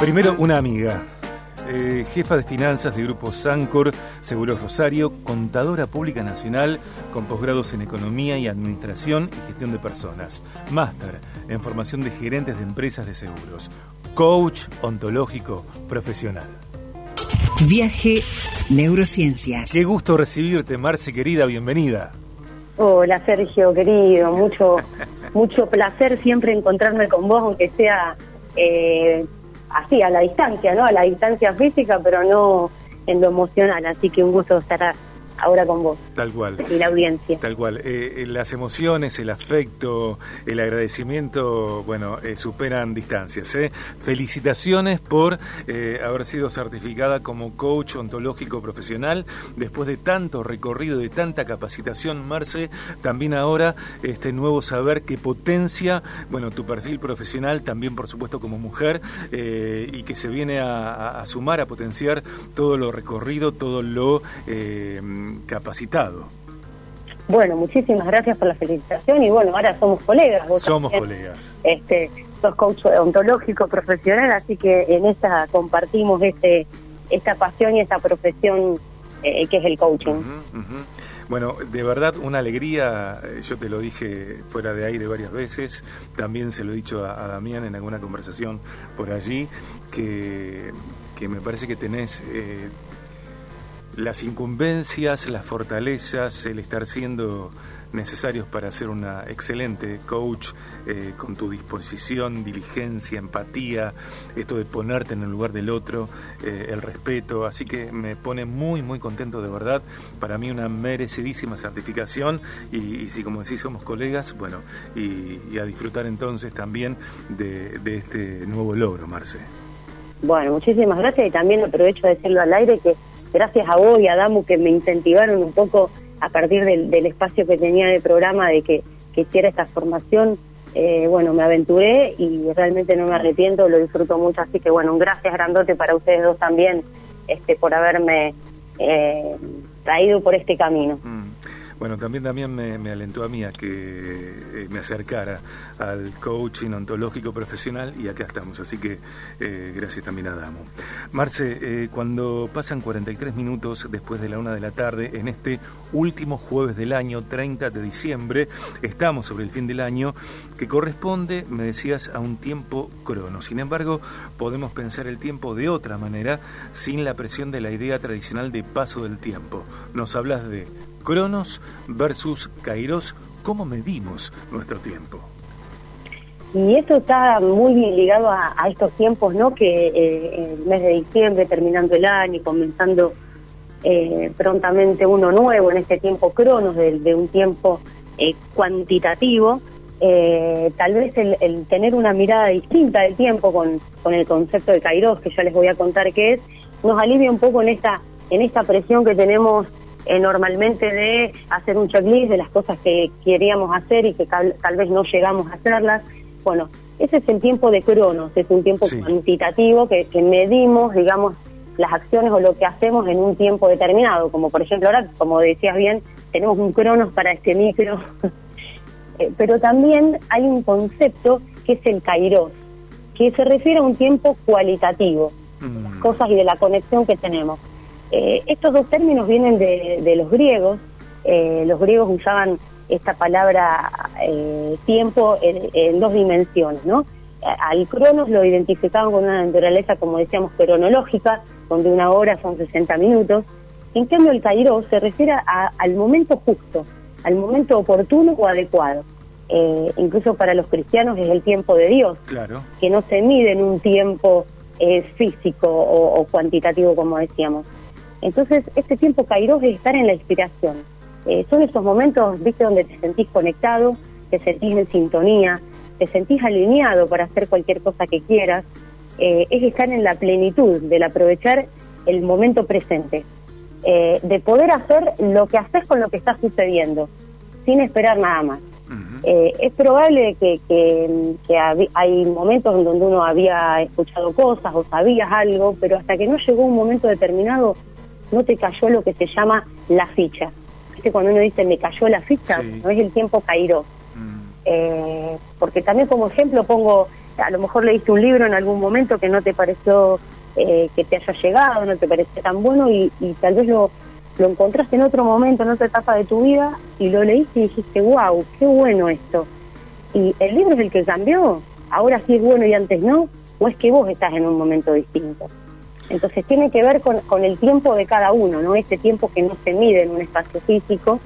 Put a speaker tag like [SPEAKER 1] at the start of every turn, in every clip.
[SPEAKER 1] Primero, una amiga. Eh, jefa de finanzas de Grupo Sancor, Seguros Rosario, contadora pública nacional con posgrados en Economía y Administración y Gestión de Personas, máster en formación de gerentes de empresas de seguros, coach ontológico profesional.
[SPEAKER 2] Viaje Neurociencias.
[SPEAKER 1] Qué gusto recibirte, Marce querida, bienvenida.
[SPEAKER 3] Hola Sergio, querido, mucho, mucho placer siempre encontrarme con vos, aunque sea eh, así, a la distancia, ¿no? A la distancia física, pero no en lo emocional. Así que un gusto estar ahora con vos.
[SPEAKER 1] Tal cual.
[SPEAKER 3] Y la audiencia.
[SPEAKER 1] Tal cual. Eh, eh, las emociones, el afecto, el agradecimiento, bueno, eh, superan distancias. ¿eh? Felicitaciones por haber sido certificada como coach ontológico profesional después de tanto recorrido, de tanta capacitación, Marce. También ahora este nuevo saber que potencia, bueno, tu perfil profesional, también por supuesto como mujer, y que se viene a, a, sumar, a potenciar todo lo recorrido, todo lo capacitado.
[SPEAKER 3] Bueno, muchísimas gracias por la felicitación y bueno, ahora somos colegas.
[SPEAKER 1] somos colegas.
[SPEAKER 3] Este, sos coach ontológico profesional, así que en esta compartimos este esta pasión y esta profesión eh, que es el coaching.
[SPEAKER 1] Bueno, de verdad una alegría, eh, yo te lo dije fuera de aire varias veces, también se lo he dicho a, Damián en alguna conversación por allí, que, que me parece que tenés eh, las incumbencias, las fortalezas, el estar siendo necesarios para ser una excelente coach eh, con tu disposición, diligencia, empatía, esto de ponerte en el lugar del otro, eh, el respeto, así que me pone muy muy contento de verdad, para mí una merecidísima certificación. Y, si como decís somos colegas, bueno, y, a disfrutar entonces también de, de este nuevo logro, Marce.
[SPEAKER 3] Bueno, muchísimas gracias y también aprovecho de decirlo al aire que gracias a vos y a Damu que me incentivaron un poco a partir del, espacio que tenía de programa de que, hiciera esta formación, eh, bueno, me aventuré y realmente no me arrepiento, lo disfruto mucho, así que bueno, un gracias grandote para ustedes dos también este, por haberme eh, traído por este camino. Mm.
[SPEAKER 1] Bueno, también también me, alentó a mí a que eh, me acercara al coaching ontológico profesional y acá estamos, así que eh, gracias también a Damo. Marce, eh, cuando pasan 43 minutos después de la una de la tarde, en este último jueves del año, 30 de diciembre, estamos sobre el fin del año, que corresponde, me decías, a un tiempo crono. Sin embargo, podemos pensar el tiempo de otra manera, sin la presión de la idea tradicional de paso del tiempo. Nos hablas de Cronos versus Kairos, ¿cómo medimos nuestro tiempo?
[SPEAKER 3] Y esto está muy ligado a, estos tiempos, ¿no? Que eh, el mes de diciembre, terminando el año y comenzando eh, prontamente uno nuevo en este tiempo Cronos, de, un tiempo eh, cuantitativo, tal vez el, tener una mirada distinta del tiempo con, con el concepto de Kairos, que ya les voy a contar qué es, nos alivia un poco en esta, en esta presión que tenemos eh, normalmente de hacer un checklist de las cosas que queríamos hacer y que tal, vez no llegamos a hacerlas. Bueno, ese es el tiempo de cronos, es un tiempo cuantitativo que, medimos, digamos, las acciones o lo que hacemos en un tiempo determinado, como por ejemplo ahora, como decías bien, tenemos un cronos para este micro, eh, pero también hay un concepto que es el kairos, que se refiere a un tiempo cualitativo, las mm. cosas y de la conexión que tenemos. Eh, estos dos términos vienen de, los griegos. Eh, los griegos usaban esta palabra eh, tiempo en, dos dimensiones, ¿no? Al cronos lo identificaban con una naturaleza, como decíamos, cronológica, donde una hora son 60 minutos. En cambio, el kairos se refiere al momento justo, al momento oportuno o adecuado. incluso para los cristianos es el tiempo de Dios,
[SPEAKER 1] claro.
[SPEAKER 3] que no se mide en un tiempo físico o cuantitativo, como decíamos. Entonces, este tiempo Kairos es estar en la inspiración. Eh, son esos momentos, viste, donde te sentís conectado, te sentís en sintonía, te sentís alineado para hacer cualquier cosa que quieras. Eh, es estar en la plenitud, del aprovechar el momento presente, eh, de poder hacer lo que haces con lo que está sucediendo, sin esperar nada más. es probable que, que, hay momentos en donde uno había escuchado cosas o sabías algo, pero hasta que no llegó un momento determinado no te cayó lo que se llama la ficha. ¿Viste? Cuando uno dice me cayó la ficha, no es el tiempo caído. Mm. Eh, porque también como ejemplo pongo a lo mejor leíste un libro en algún momento que no te pareció eh, que te haya llegado, no te pareció tan bueno y, tal vez lo, lo encontraste en otro momento, en otra etapa de tu vida y lo leíste y dijiste, wow, qué bueno esto. Y el libro es el que cambió, ahora sí es bueno y antes no, o es que vos estás en un momento distinto. Entonces tiene que ver con, con el tiempo de cada uno, ¿no? Este tiempo que no se mide en un espacio físico,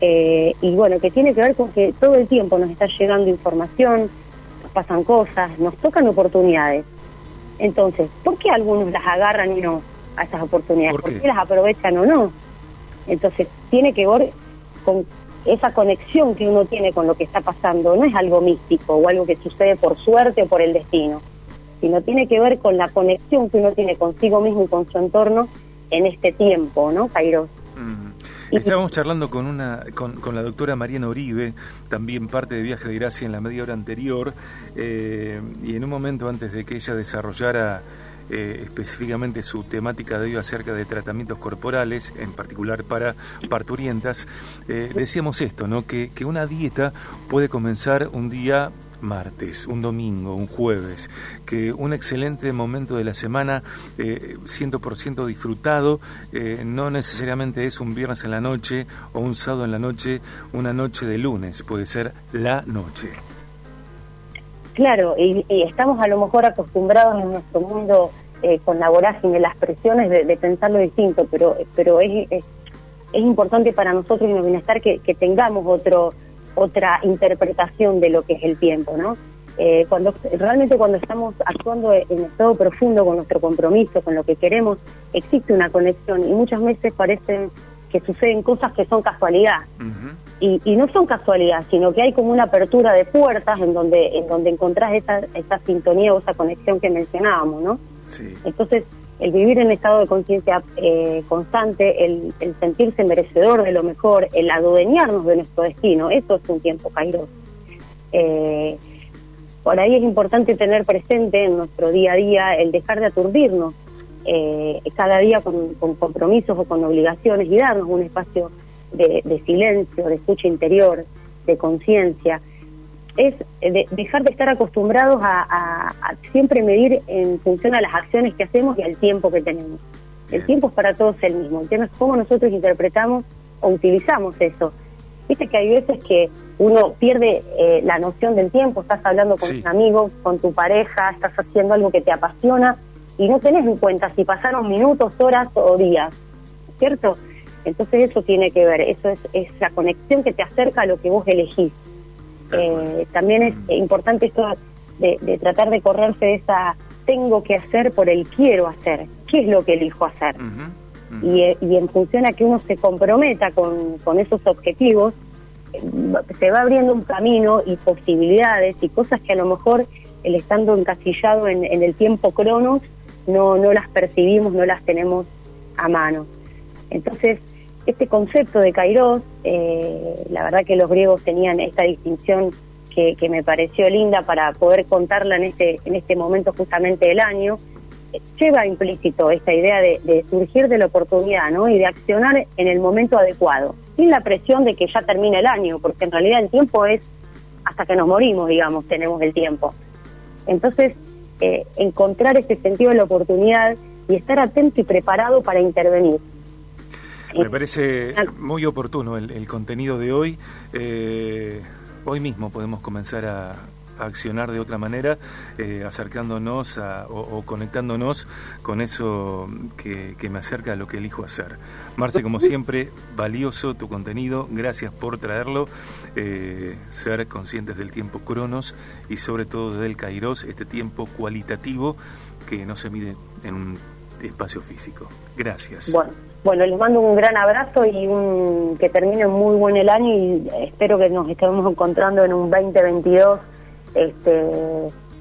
[SPEAKER 3] eh, y bueno, que tiene que ver con que todo el tiempo nos está llegando información, nos pasan cosas, nos tocan oportunidades. Entonces, ¿por qué algunos las agarran y no a esas oportunidades? ¿Por qué, las aprovechan o no? Entonces, tiene que ver con esa conexión que uno tiene con lo que está pasando. No es algo místico o algo que sucede por suerte o por el destino, sino tiene que ver con la conexión que uno tiene consigo mismo y con su entorno en este tiempo, ¿no, Kairos?
[SPEAKER 1] Estábamos charlando con una con, con, la doctora Mariana Oribe, también parte de Viaje de Gracia en la media hora anterior, eh, y en un momento antes de que ella desarrollara eh, específicamente su temática de hoy acerca de tratamientos corporales, en particular para parturientas, eh, decíamos esto, ¿no? Que, que una dieta puede comenzar un día martes, un domingo, un jueves, que un excelente momento de la semana, eh, 100% disfrutado, eh, no necesariamente es un viernes en la noche o un sábado en la noche, una noche de lunes, puede ser la noche.
[SPEAKER 3] Claro, y, estamos a lo mejor acostumbrados en nuestro mundo eh, con la vorágine, las presiones de, de, pensarlo distinto, pero, pero es, es, importante para nosotros en el bienestar que tengamos otro otra interpretación de lo que es el tiempo, ¿no? Eh, cuando realmente cuando estamos actuando en estado profundo con nuestro compromiso, con lo que queremos, existe una conexión y muchas veces parecen que suceden cosas que son casualidad y, y, no son casualidad, sino que hay como una apertura de puertas en donde en donde encontrás esa, esa sintonía o esa conexión que mencionábamos, ¿no? Sí. Entonces el vivir en estado de conciencia eh, constante, el, sentirse merecedor de lo mejor, el adueñarnos de nuestro destino, eso es un tiempo kairos. Eh, por ahí es importante tener presente en nuestro día a día el dejar de aturdirnos eh, cada día con, compromisos o con obligaciones y darnos un espacio de silencio, de escucha interior, de conciencia es dejar de estar acostumbrados a, siempre medir en función a las acciones que hacemos y al tiempo que tenemos. El tiempo es para todos el mismo. El tema es cómo nosotros interpretamos o utilizamos eso. Viste que hay veces que uno pierde eh, la noción del tiempo, estás hablando con tus amigos, con tu pareja, estás haciendo algo que te apasiona y no tenés en cuenta si pasaron minutos, horas o días, ¿cierto? Entonces eso tiene que ver, eso es, es la conexión que te acerca a lo que vos elegís. Eh, también es importante esto de, tratar de correrse de esa tengo que hacer por el quiero hacer. ¿Qué es lo que elijo hacer? Eh, y, en función a que uno se comprometa con, esos objetivos, eh, se va abriendo un camino y posibilidades y cosas que a lo mejor el estando encasillado en, en el tiempo cronos no, no las percibimos, no las tenemos a mano. Entonces, este concepto de Kairos, eh, la verdad que los griegos tenían esta distinción que, me pareció linda para poder contarla en este, en este momento justamente del año, lleva implícito esta idea de, surgir de la oportunidad ¿no? y de accionar en el momento adecuado, sin la presión de que ya termine el año, porque en realidad el tiempo es hasta que nos morimos, digamos, tenemos el tiempo. Entonces, eh, encontrar ese sentido de la oportunidad y estar atento y preparado para intervenir
[SPEAKER 1] me parece muy oportuno el, contenido de hoy. Eh, hoy mismo podemos comenzar a, accionar de otra manera, eh, acercándonos o, conectándonos con eso que, me acerca a lo que elijo hacer. Marce, como siempre, valioso tu contenido, gracias por traerlo, eh, ser conscientes del tiempo cronos y sobre todo del kairos, este tiempo cualitativo que no se mide en un espacio físico. Gracias.
[SPEAKER 3] Bueno. Bueno, les mando un gran abrazo y un, que termine muy buen el año y espero que nos estemos encontrando en un 2022 este,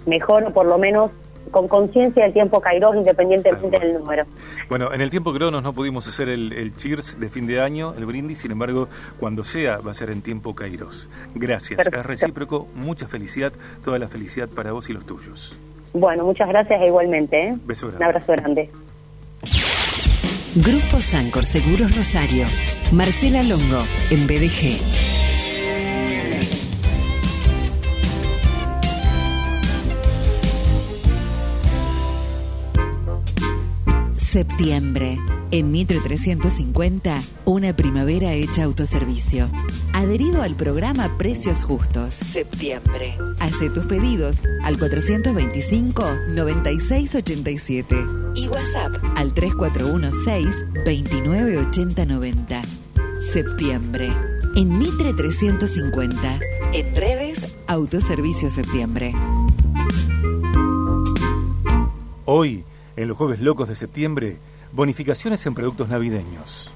[SPEAKER 3] mejor o por lo menos con conciencia del tiempo Kairos independientemente del número.
[SPEAKER 1] Bueno, en el tiempo Cronos no pudimos hacer el, cheers de fin de año, el brindis, sin embargo, cuando sea va a ser en tiempo Kairos. Gracias, es recíproco, mucha felicidad, toda la felicidad para vos y los tuyos.
[SPEAKER 3] Bueno, muchas gracias e igualmente. ¿eh? Un abrazo grande.
[SPEAKER 2] Grupo Sancor Seguros Rosario. Marcela Longo, en BDG. Septiembre. En Mitre 350, una primavera hecha autoservicio. Adherido al programa Precios Justos. Septiembre. Hace tus pedidos al 425-9687 y WhatsApp al 3416-298090. Septiembre. En Mitre 350. En redes, Autoservicio Septiembre.
[SPEAKER 1] Hoy, en los jueves locos de septiembre, bonificaciones en productos navideños.